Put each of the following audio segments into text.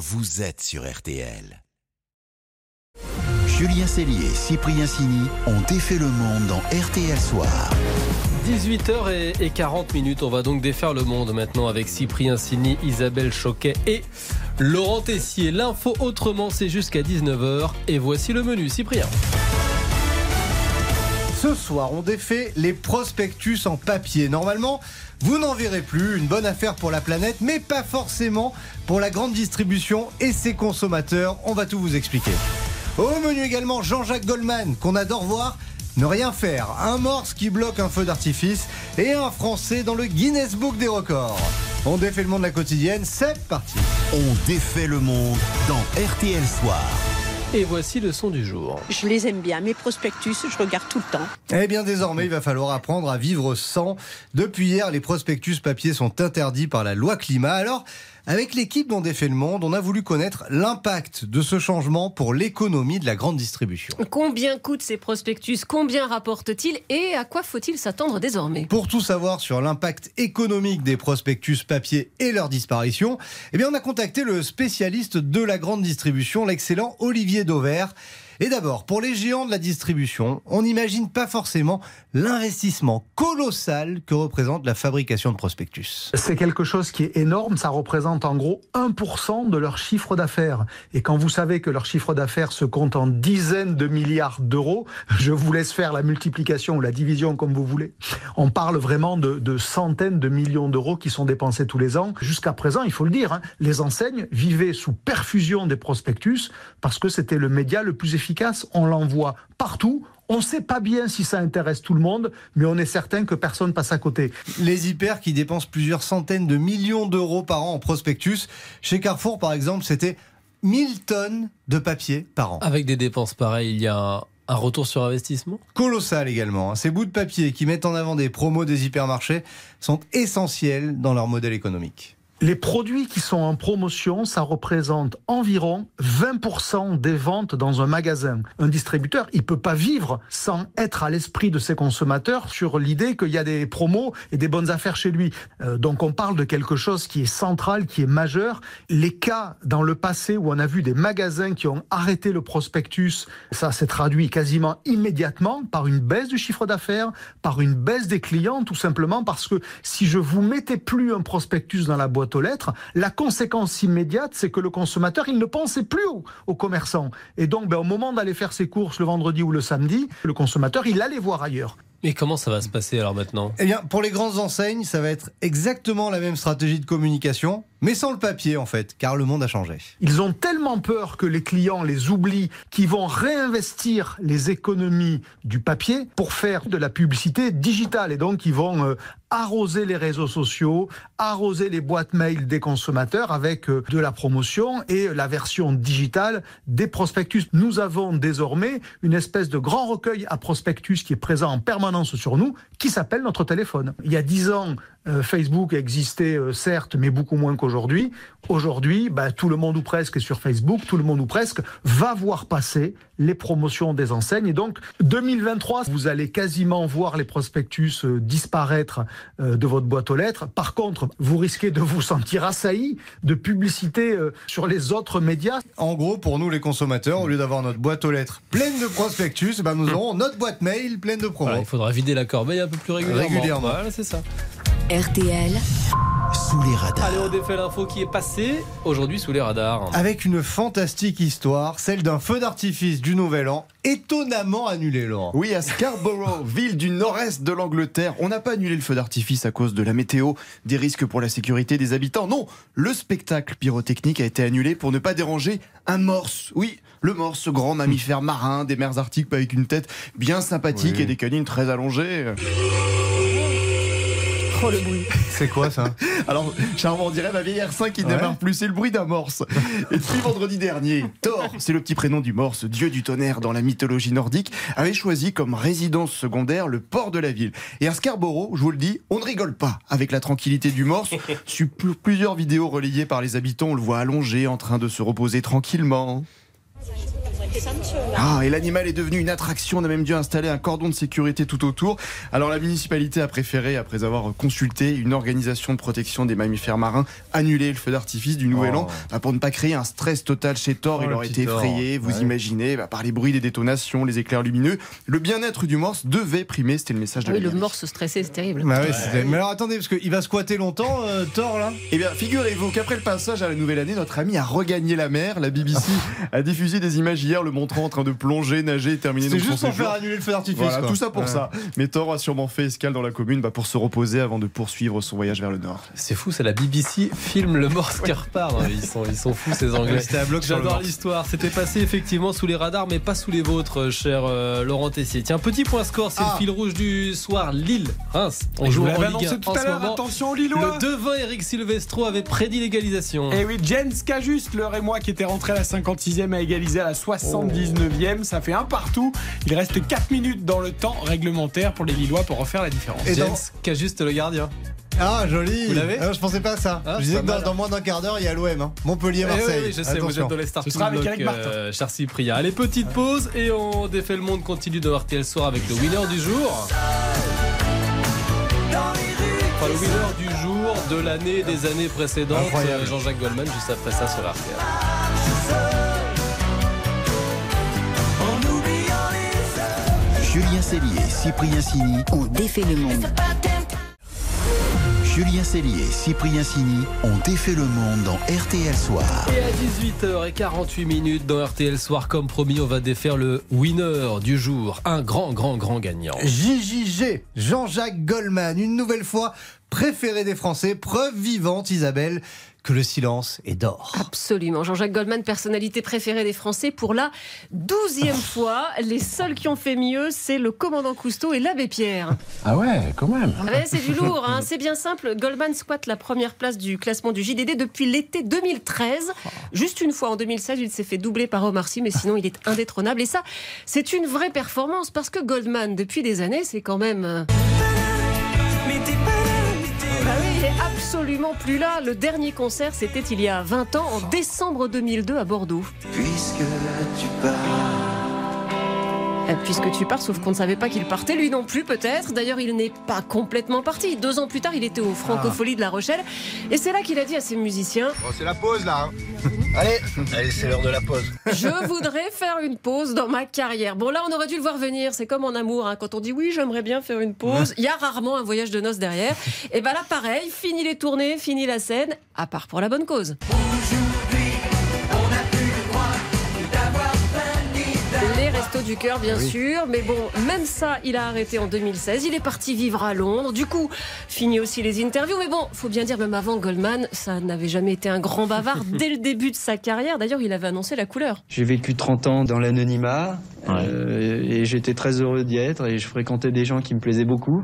vous êtes sur RTL. Julien Cellier et Cyprien Sini ont défait le monde dans RTL Soir. 18h40 minutes, on va donc défaire le monde maintenant avec Cyprien Sini, Isabelle Choquet et Laurent Tessier. L'info autrement, c'est jusqu'à 19h et voici le menu. Cyprien. Ce soir, on défait les prospectus en papier. Normalement, vous n'en verrez plus. Une bonne affaire pour la planète, mais pas forcément pour la grande distribution et ses consommateurs. On va tout vous expliquer. Au menu également, Jean-Jacques Goldman, qu'on adore voir. Ne rien faire, un morse qui bloque un feu d'artifice et un Français dans le Guinness Book des records. On défait le monde de la quotidienne, c'est parti. On défait le monde dans RTL Soir. Et voici le son du jour. Je les aime bien, mes prospectus, je regarde tout le temps. Eh bien désormais, il va falloir apprendre à vivre sans. Depuis hier, les prospectus papier sont interdits par la loi climat. Alors, avec l'équipe dont défait le monde, on a voulu connaître l'impact de ce changement pour l'économie de la grande distribution. Combien coûtent ces prospectus? Combien rapportent-ils? Et à quoi faut-il s'attendre désormais? Pour tout savoir sur l'impact économique des prospectus papier et leur disparition, eh bien on a contacté le spécialiste de la grande distribution, l'excellent Olivier Dauvert. Et d'abord, pour les géants de la distribution, on n'imagine pas forcément l'investissement colossal que représente la fabrication de prospectus. C'est quelque chose qui est énorme, ça représente en gros 1% de leur chiffre d'affaires. Et quand vous savez que leur chiffre d'affaires se compte en dizaines de milliards d'euros, je vous laisse faire la multiplication ou la division comme vous voulez. On parle vraiment de, centaines de millions d'euros qui sont dépensés tous les ans. Jusqu'à présent, il faut le dire, hein, les enseignes vivaient sous perfusion des prospectus parce que c'était le média le plus efficace on l'envoie partout. On ne sait pas bien si ça intéresse tout le monde, mais on est certain que personne passe à côté. Les hyper qui dépensent plusieurs centaines de millions d'euros par an en prospectus. Chez Carrefour, par exemple, c'était 1000 tonnes de papier par an. Avec des dépenses pareilles, il y a un retour sur investissement? Colossal également. Hein. Ces bouts de papier qui mettent en avant des promos des hypermarchés sont essentiels dans leur modèle économique. Les produits qui sont en promotion, ça représente environ 20% des ventes dans un magasin. Un distributeur, il peut pas vivre sans être à l'esprit de ses consommateurs sur l'idée qu'il y a des promos et des bonnes affaires chez lui. Euh, donc on parle de quelque chose qui est central, qui est majeur. Les cas dans le passé où on a vu des magasins qui ont arrêté le prospectus, ça s'est traduit quasiment immédiatement par une baisse du chiffre d'affaires, par une baisse des clients, tout simplement parce que si je vous mettais plus un prospectus dans la boîte aux lettres, la conséquence immédiate, c'est que le consommateur, il ne pensait plus aux, commerçants. Et donc, ben, au moment d'aller faire ses courses le vendredi ou le samedi, le consommateur, il allait voir ailleurs. Et comment ça va se passer alors maintenant? Eh bien, pour les grandes enseignes, ça va être exactement la même stratégie de communication, mais sans le papier en fait, car le monde a changé. Ils ont tellement peur que les clients les oublient qu'ils vont réinvestir les économies du papier pour faire de la publicité digitale. Et donc, ils vont euh, arroser les réseaux sociaux, arroser les boîtes mail des consommateurs avec euh, de la promotion et la version digitale des prospectus. Nous avons désormais une espèce de grand recueil à prospectus qui est présent en permanence sur nous qui s'appelle notre téléphone. Il y a dix ans, euh, Facebook existait euh, certes, mais beaucoup moins qu'aujourd'hui. Aujourd'hui, bah, tout le monde ou presque est sur Facebook, tout le monde ou presque va voir passer les promotions des enseignes. Et donc, 2023, vous allez quasiment voir les prospectus euh, disparaître de votre boîte aux lettres. Par contre, vous risquez de vous sentir assailli de publicité sur les autres médias. En gros, pour nous les consommateurs, au lieu d'avoir notre boîte aux lettres pleine de prospectus, bah, nous aurons notre boîte mail pleine de promos. il faudra vider la corbeille un peu plus régulièrement. Régulièrement. Voilà, c'est ça. RTL sous les radars. Allez, on défait l'info qui est passée aujourd'hui sous les radars. Avec une fantastique histoire, celle d'un feu d'artifice du Nouvel An, étonnamment annulé, Laurent. Oui, à Scarborough, ville du nord-est de l'Angleterre, on n'a pas annulé le feu d'artifice à cause de la météo, des risques pour la sécurité des habitants. Non, le spectacle pyrotechnique a été annulé pour ne pas déranger un morse. Oui, le morse, grand mammifère marin des mers arctiques avec une tête bien sympathique et des canines très allongées. Oh, le bruit. C'est quoi ça Alors, Charmant, on dirait ma vieille R5 qui ne démarre plus, c'est le bruit d'un morse. Et depuis vendredi dernier, Thor, c'est le petit prénom du morse, dieu du tonnerre dans la mythologie nordique, avait choisi comme résidence secondaire le port de la ville. Et à Scarborough, je vous le dis, on ne rigole pas avec la tranquillité du morse. Sur plusieurs vidéos relayées par les habitants, on le voit allongé en train de se reposer tranquillement. Ah, et l'animal est devenu une attraction. On a même dû installer un cordon de sécurité tout autour. Alors la municipalité a préféré, après avoir consulté une organisation de protection des mammifères marins, annuler le feu d'artifice du Nouvel Oh. An bah, pour ne pas créer un stress total chez Thor. Oh, Il aurait été Thor. effrayé, vous Ouais. imaginez, bah, par les bruits des détonations, les éclairs lumineux. Le bien-être du morse devait primer, c'était le message de Ah oui, la le morse stressé, c'est terrible. Bah ouais, Mais alors attendez, parce qu'il va squatter longtemps, euh, Thor là? Eh bien, figurez-vous qu'après le passage à la nouvelle année, notre ami a regagné la mer. La BBC a diffusé des images hier le montrant en train de plonger, nager et terminer C'est juste pour faire annuler le feu d'artifice. Voilà, tout ça pour Ouais. ça. Mais Thor a sûrement fait escale dans la commune bah, pour se reposer avant de poursuivre son voyage vers le nord. C'est fou, c'est la BBC filme le morse qui repart. hein. Ils sont, ils sont fous ces Anglais. C'était un bloc sur le J'adore l'histoire. C'était passé effectivement sous les radars, mais pas sous les vôtres, euh, cher euh, Laurent Tessier. Tiens, petit point score, c'est Ah. le fil rouge du soir. Lille, Reims. On joue en Ligue 1 annoncé tout en à l'heure, attention Lillois Le devin Eric Silvestro avait prédit l'égalisation. Et oui, Jens Cajuste, le Rémois qui était rentré à la 56e a égalisé à la 79e. Ça fait un partout. Il reste 4 minutes dans le temps réglementaire pour les Lillois pour refaire la différence. Et dans- James, qui a juste le gardien. Ah, joli Vous l'avez Ah, Je pensais pas à ça. Ah, je disais que dans, moins d'un quart d'heure, il y a l'OM. Hein. Eh Montpellier-Marseille. oui, oui, je sais, vous êtes dans les starting Ce sera avec Eric Martin. euh, cher Cyprien. Allez, petite pause et on défait le monde continue de RTL Soir avec le winner du jour. Enfin, le winner du jour, de l'année, des années précédentes, Incroyable. euh, Jean-Jacques Goldman, juste après ça sur RTL. Julien Cellier, Cyprien Sini On défait le monde. Julien Cellier, Cyprien Sini ont défait le monde dans RTL Soir. Et à 18h48 minutes dans RTL Soir, comme promis, on va défaire le winner du jour. Un grand, grand, grand gagnant. JJG, Jean-Jacques Goldman, une nouvelle fois préféré des Français, preuve vivante, Isabelle, que le silence est d'or. Absolument. Jean-Jacques Goldman, personnalité préférée des Français pour la douzième fois. Les seuls qui ont fait mieux, c'est le commandant Cousteau et l'abbé Pierre. Ah ouais, quand même. Ah ouais, c'est du lourd, hein. c'est bien simple. Goldman squatte la première place du classement du JDD depuis l'été 2013. Juste une fois en 2016, il s'est fait doubler par Omar Sy, mais sinon il est indétrônable. Et ça, c'est une vraie performance parce que Goldman, depuis des années, c'est quand même. Euh, Bah oui, il est absolument plus là. Le dernier concert, c'était il y a 20 ans, en décembre 2002 à Bordeaux. Puisque Puisque tu pars, sauf qu'on ne savait pas qu'il partait, lui non plus peut-être. D'ailleurs, il n'est pas complètement parti. Deux ans plus tard, il était au Francophonie de La Rochelle. Et c'est là qu'il a dit à ses musiciens c'est la pause là. Allez, allez, c'est l'heure de la pause. Je voudrais faire une pause dans ma carrière. Bon, là, on aurait dû le voir venir. C'est comme en amour. hein. Quand on dit oui, j'aimerais bien faire une pause, il y a rarement un voyage de noces derrière. Et ben là, pareil, fini les tournées, fini la scène, à part pour la bonne cause. Du cœur, bien sûr. Mais bon, même ça, il a arrêté en 2016. Il est parti vivre à Londres. Du coup, fini aussi les interviews. Mais bon, faut bien dire, même avant Goldman, ça n'avait jamais été un grand bavard dès le début de sa carrière. D'ailleurs, il avait annoncé la couleur. J'ai vécu 30 ans dans l'anonymat euh, et j'étais très heureux d'y être et je fréquentais des gens qui me plaisaient beaucoup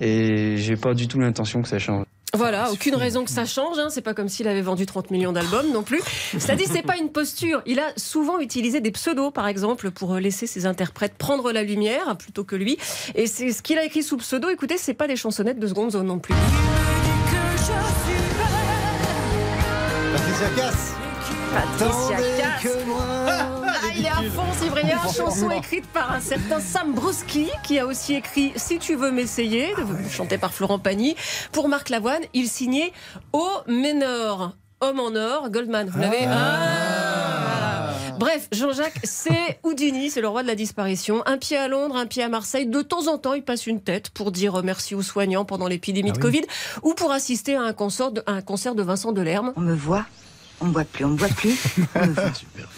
et j'ai pas du tout l'intention que ça change. Voilà, aucune raison que ça change. Hein. C'est pas comme s'il avait vendu 30 millions d'albums non plus. Cela dit, c'est pas une posture. Il a souvent utilisé des pseudos, par exemple, pour laisser ses interprètes prendre la lumière plutôt que lui. Et c'est ce qu'il a écrit sous pseudo. Écoutez, c'est pas des chansonnettes de seconde zone non plus. Patricia Cass. Patricia Cass. Ah, il est à fond, Cyprien. Chanson écrite par un certain Sam Broski, qui a aussi écrit Si tu veux m'essayer, chanté par Florent Pagny. Pour Marc Lavoine, il signait Au Ménor. Homme en or, Goldman. Vous l'avez Ah, voilà. Bref, Jean-Jacques, c'est Houdini, c'est le roi de la disparition. Un pied à Londres, un pied à Marseille. De temps en temps, il passe une tête pour dire merci aux soignants pendant l'épidémie de Covid ou pour assister à un concert de, à un concert de Vincent Delerme. On me voit, on me voit plus, on me voit plus, on me voit,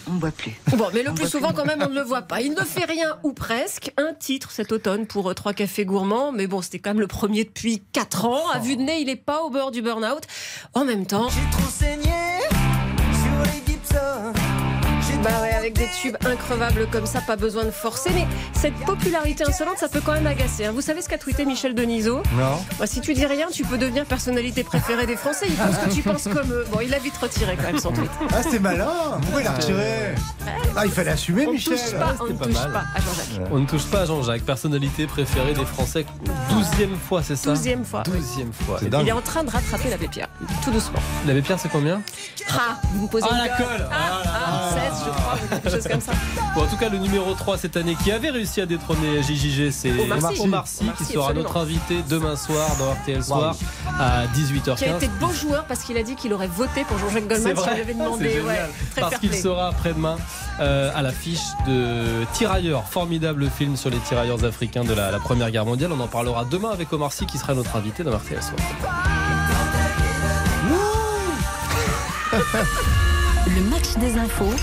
on me voit plus. Bon, mais le On plus souvent, plus. quand même, on ne le voit pas. Il ne fait rien, ou presque. Un titre cet automne pour euh, Trois Cafés Gourmands. Mais bon, c'était quand même le premier depuis 4 ans. À vue de nez, il n'est pas au bord du burn-out. En même temps. Trop saigné sur les Gibson. Bah ouais, avec des tubes increvables comme ça, pas besoin de forcer. Mais cette popularité insolente, ça peut quand même agacer. hein. Vous savez ce qu'a tweeté Michel Denisot? Non. Bah, Si tu dis rien, tu peux devenir personnalité préférée des Français. Ils pensent que tu penses comme eux. Bon, il a vite retiré quand même son tweet. Ah, c'était malin. Pourquoi il a retiré? Ah, il fallait assumer, On Michel. touche pas, on ne touche mal. pas à Jean-Jacques. On ne touche pas à Jean-Jacques, personnalité préférée des Français. Douzième fois, c'est ça? Douzième fois. Douzième fois. C'est. Il est en train de rattraper l'abbé Pierre, tout doucement. L'abbé Pierre, c'est combien? Ah, vous me posez Ah, une la colle. Ah, ah, 16, je crois, ou quelque chose comme ça. Bon, en tout cas, le numéro 3 cette année qui avait réussi à détrôner JJG, c'est Omar Sy. Omar Sy, Omar qui Sy, sera absolument. notre invité demain soir dans RTL Soir à 18h15. Qui a été beau joueur parce qu'il a dit qu'il aurait voté pour Jean-Jacques Goldman si vrai, on lui avait demandé. génial. Ouais, très Parce qu'il sera après-demain euh, à l'affiche de Tirailleurs, formidable film sur les tirailleurs africains de la, la Première Guerre mondiale. On en parlera demain avec Omar Sy qui sera notre invité dans RTL Soir. Le match des infos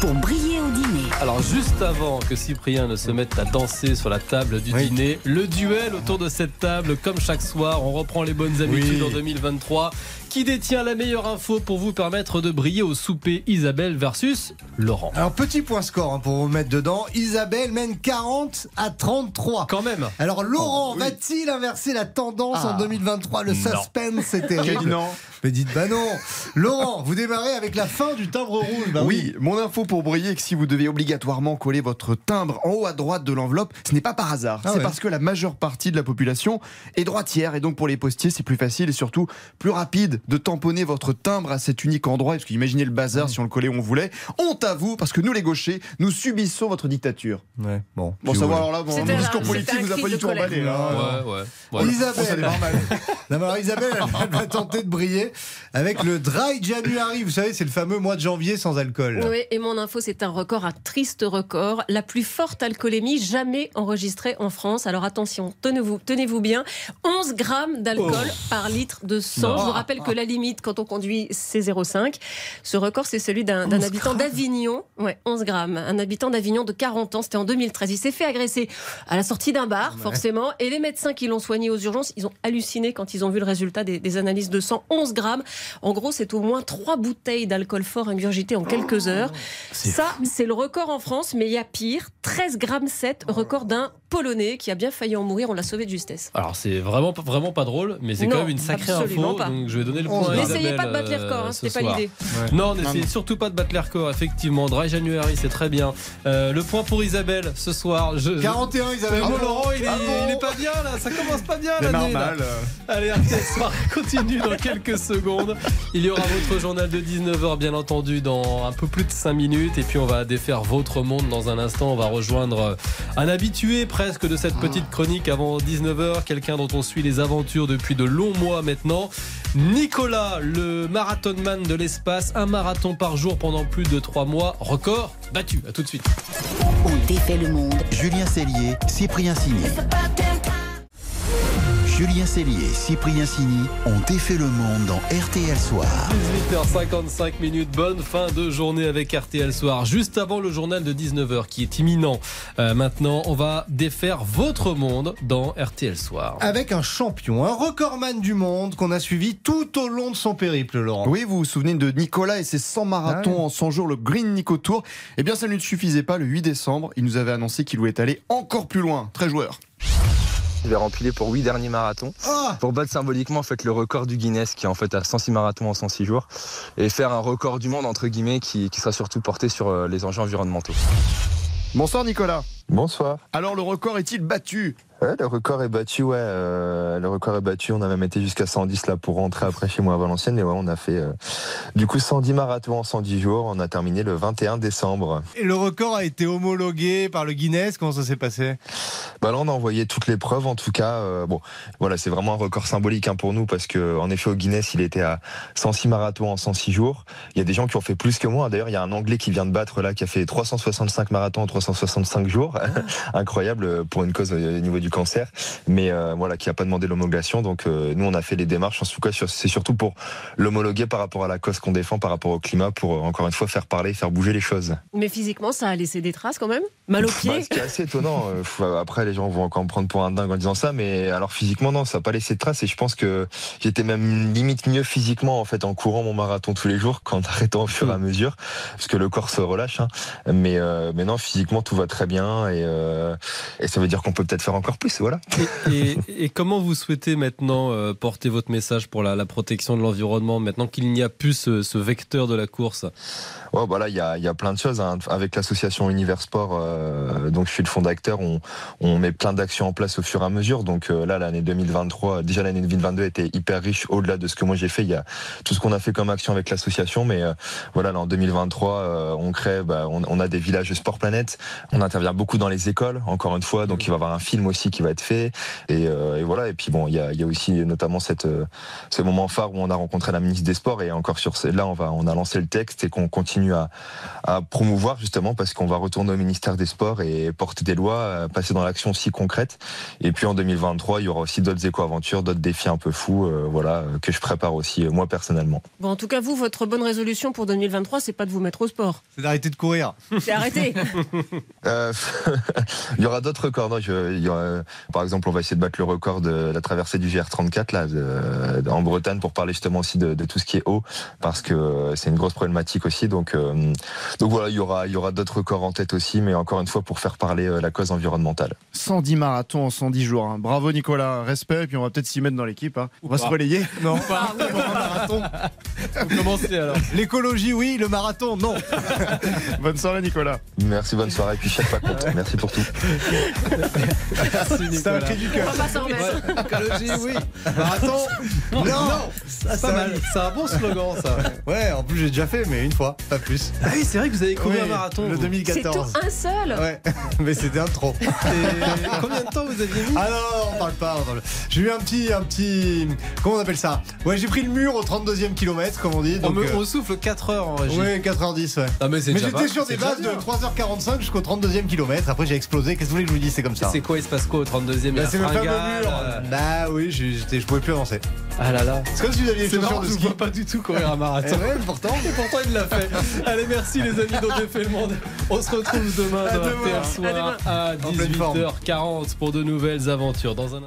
pour briller au dîner. Alors juste avant que Cyprien ne se mette à danser sur la table du dîner, le duel autour de cette table, comme chaque soir, on reprend les bonnes habitudes Oui. en 2023. Qui détient la meilleure info pour vous permettre de briller au souper Isabelle versus Laurent? Alors petit point score hein, pour vous mettre dedans. Isabelle mène 40 à 33. Quand même. Alors Laurent, Oh, oui. va-t-il inverser la tendance Ah. en 2023 Le Non. suspense, dit terrible. non. Mais dites bah non. Laurent, vous démarrez avec la fin du timbre rouge. Bah oui, mon info pour briller, que si vous devez obligatoirement coller votre timbre en haut à droite de l'enveloppe, ce n'est pas par hasard. Ah c'est ouais. parce que la majeure partie de la population est droitière et donc pour les postiers, c'est plus facile et surtout plus rapide de tamponner votre timbre à cet unique endroit. Parce qu'imaginez le bazar si on le collait où on voulait. Honte à vous, parce que nous les gauchers, nous subissons votre dictature. Ouais, bon. Bon, ça va alors là, mon un- discours politique vous a pas du tout emballé. là. Ouais, ouais. Voilà. Isabelle. Non, alors Isabelle, elle, va tenter de briller avec le Dry January. Vous savez, c'est le fameux mois de janvier sans alcool. Oui, et mon info, c'est un record, un triste record. La plus forte alcoolémie jamais enregistrée en France. Alors attention, tenez-vous tenez bien. 11 grammes d'alcool Oh. par litre de sang. Non. Je vous rappelle que la limite quand on conduit, c'est 0,5. Ce record, c'est celui d'un habitant d'Avignon. Ouais, 11 grammes. Un habitant d'Avignon de 40 ans. C'était en 2013. Il s'est fait agresser à la sortie d'un bar, forcément. Et les médecins qui l'ont soigné aux urgences, ils ont halluciné quand ils ont vu le résultat des, des analyses de sang. 11 grammes. En gros, c'est au moins 3 bouteilles d'alcool fort ingurgitées en quelques heures. Ça, c'est le record en France, mais il y a pire. 13 grammes 7, record d'un Polonais qui a bien failli en mourir. On l'a sauvé de justesse. Alors c'est vraiment, vraiment pas drôle, mais c'est quand même une sacrée info. pas. Donc je vais donner le point à N'essayez pas de battre les euh, records, hein, c'était pas l'idée. Non, n'essayez surtout pas de battre les records, effectivement. Dry January, c'est très bien. Euh, le point pour Isabelle ce soir. Je, 41 Isabelle. Ah bon, Laurent, il est, Ah bon il est pas bien là, ça commence pas bien là. normal. Allez, RTL Soir continue dans quelques secondes. Il y aura votre journal de 19h, bien entendu, dans un peu plus de 5 minutes. Et puis, on va défaire votre monde dans un instant. On va rejoindre un habitué presque de cette petite chronique avant 19h. Quelqu'un dont on suit les aventures depuis de longs mois maintenant. Nicolas, le marathonman de l'espace. Un marathon par jour pendant plus de 3 mois. Record battu. À tout de suite. On défait le monde. Julien Cellier, Cyprien Signé. Julien Cellier et Cyprien Signy ont défait le monde dans RTL Soir. 18h55 minutes, bonne fin de journée avec RTL Soir. Juste avant le journal de 19h qui est imminent. Euh, maintenant, on va défaire votre monde dans RTL Soir. Avec un champion, un recordman du monde qu'on a suivi tout au long de son périple, Laurent. Oui, vous vous souvenez de Nicolas et ses 100 marathons Ah en 100 jours, le Green Nico Tour. Eh bien, ça ne lui suffisait pas. Le 8 décembre, il nous avait annoncé qu'il voulait aller encore plus loin. Très joueur. Je vais remplir pour 8 derniers marathons Ah pour battre symboliquement en fait le record du Guinness qui est en fait à 106 marathons en 106 jours et faire un record du monde entre guillemets qui, qui sera surtout porté sur euh, les enjeux environnementaux. Bonsoir Nicolas. Bonsoir. Alors le record est-il battu? Ouais, le record est battu, ouais. euh, le record est battu. On a même été jusqu'à 110 là pour rentrer après chez moi à Valenciennes. Et ouais, on a fait euh, du coup 110 marathons en 110 jours. On a terminé le 21 décembre. Et le record a été homologué par le Guinness? Comment ça s'est passé? Bah là, on a envoyé toutes les preuves. En tout cas, euh, bon, voilà, c'est vraiment un record symbolique hein, pour nous parce que en effet, au Guinness, il était à 106 marathons en 106 jours. Il y a des gens qui ont fait plus que moi. D'ailleurs, il y a un Anglais qui vient de battre là, qui a fait 365 marathons en 365 jours. Incroyable pour une cause au niveau du cancer, mais euh, voilà, qui a pas demandé l'homologation. Donc euh, nous, on a fait les démarches. En tout cas, c'est surtout pour l'homologuer par rapport à la cause qu'on défend, par rapport au climat, pour euh, encore une fois faire parler, faire bouger les choses. Mais physiquement, ça a laissé des traces quand même? Mal aux Bah, pieds. ce qui est assez étonnant. Après, les gens vont encore me prendre pour un dingue en disant ça, mais alors physiquement, non, ça n'a pas laissé de traces. Et je pense que j'étais même limite mieux physiquement en fait en courant mon marathon tous les jours qu'en arrêtant au fur et à mesure, parce que le corps se relâche. hein. Mais, euh, mais non, physiquement, tout va très bien et, et ça veut dire qu'on peut peut-être faire encore plus. Voilà. Et, et comment vous souhaitez maintenant euh, porter votre message pour la, la protection de l'environnement, maintenant qu'il n'y a plus ce, ce vecteur de la course? Ouais, bah là, il y y a plein de choses. hein. Avec l'association Univers Sport, euh, donc je suis le fondateur, on, on met plein d'actions en place au fur et à mesure. Donc euh, là, l'année 2023, déjà l'année 2022 était hyper riche au-delà de ce que moi j'ai fait. Il y a tout ce qu'on a fait comme action avec l'association, mais voilà, là, en 2023, euh, on crée, bah, on, on a des villages Sport Planète. On intervient beaucoup dans les écoles, encore une fois. Donc il va y avoir un film aussi qui va être fait. Et, euh, et voilà. Et puis bon, il y a, il y a aussi notamment cette, euh, ce moment phare où on a rencontré la ministre des Sports. Et encore sur ce- là, on va, on a lancé le texte et qu'on continue à, à promouvoir justement parce qu'on va retourner au ministère des Sports et porter des lois, euh, passer dans l'action aussi concrète. Et puis en 2023, il y aura aussi d'autres éco-aventures, d'autres défis un peu fous, euh, voilà, que je prépare aussi euh, moi personnellement. Bon, en tout cas, vous, votre bonne résolution pour 2023, c'est pas de vous mettre au sport. C'est d'arrêter de courir. C'est arrêté. Euh, il y aura d'autres records. non, je- il y aura- par exemple, on va essayer de battre le record de la traversée du GR34 là, de- en Bretagne pour parler justement aussi de, de tout ce qui est eau, parce que c'est une grosse problématique aussi. Donc, euh, donc voilà, il y aura, il y aura d'autres records en tête aussi, mais encore une fois pour faire parler euh, la cause environnementale. 110 marathons en 110 jours. hein. Bravo Nicolas, respect. Et puis on va peut-être s'y mettre dans l'équipe. hein. On va pas. se relayer. Non, pas un marathon. Vous commencez alors. L'écologie, oui, le marathon, non. Bonne soirée Nicolas. Merci, bonne soirée, et puis chaque pas compte. Merci pour tout. Merci C'est un Nicolas. cri du On cœur. va pas s'en remettre. Écologie, oui. Marathon, non. C'est pas mal. C'est un bon slogan, ça. Ouais, en plus j'ai déjà fait, mais une fois, pas plus. Ah oui, c'est vrai que vous avez couru Oui, un marathon. Le vous. C'est 2014. tout un seul. Ouais, mais c'était un trop. Et combien de temps vous aviez mis? Ah non, non, on parle pas. on parle- J'ai eu un petit, un petit. Comment on appelle ça? Ouais, j'ai pris le mur au 32e kilomètre, comme on dit. on, me- euh, on souffle 4 heures en régie. ouais, 4h10, ouais. Ah, mais j'étais sur des bases de bien. 3h45 jusqu'au 32e kilomètre. Après, j'ai explosé. Qu'est-ce que vous voulez que je vous dise? C'est comme ça. C'est quoi, il se passe quoi au 32e Bah, c'est le fameux mur. euh, Bah oui, je pouvais plus avancer. Ah là là. C'est comme si vous aviez marrant, de ski. pas du tout courir un Eh marathon. ouais, pourtant. Et pourtant, il l'a fait. Allez, merci les amis dont j'ai fait le monde. On se retrouve demain À dans demain. RTL Soir à En pleine forme. 18h40 pour de nouvelles aventures. Dans un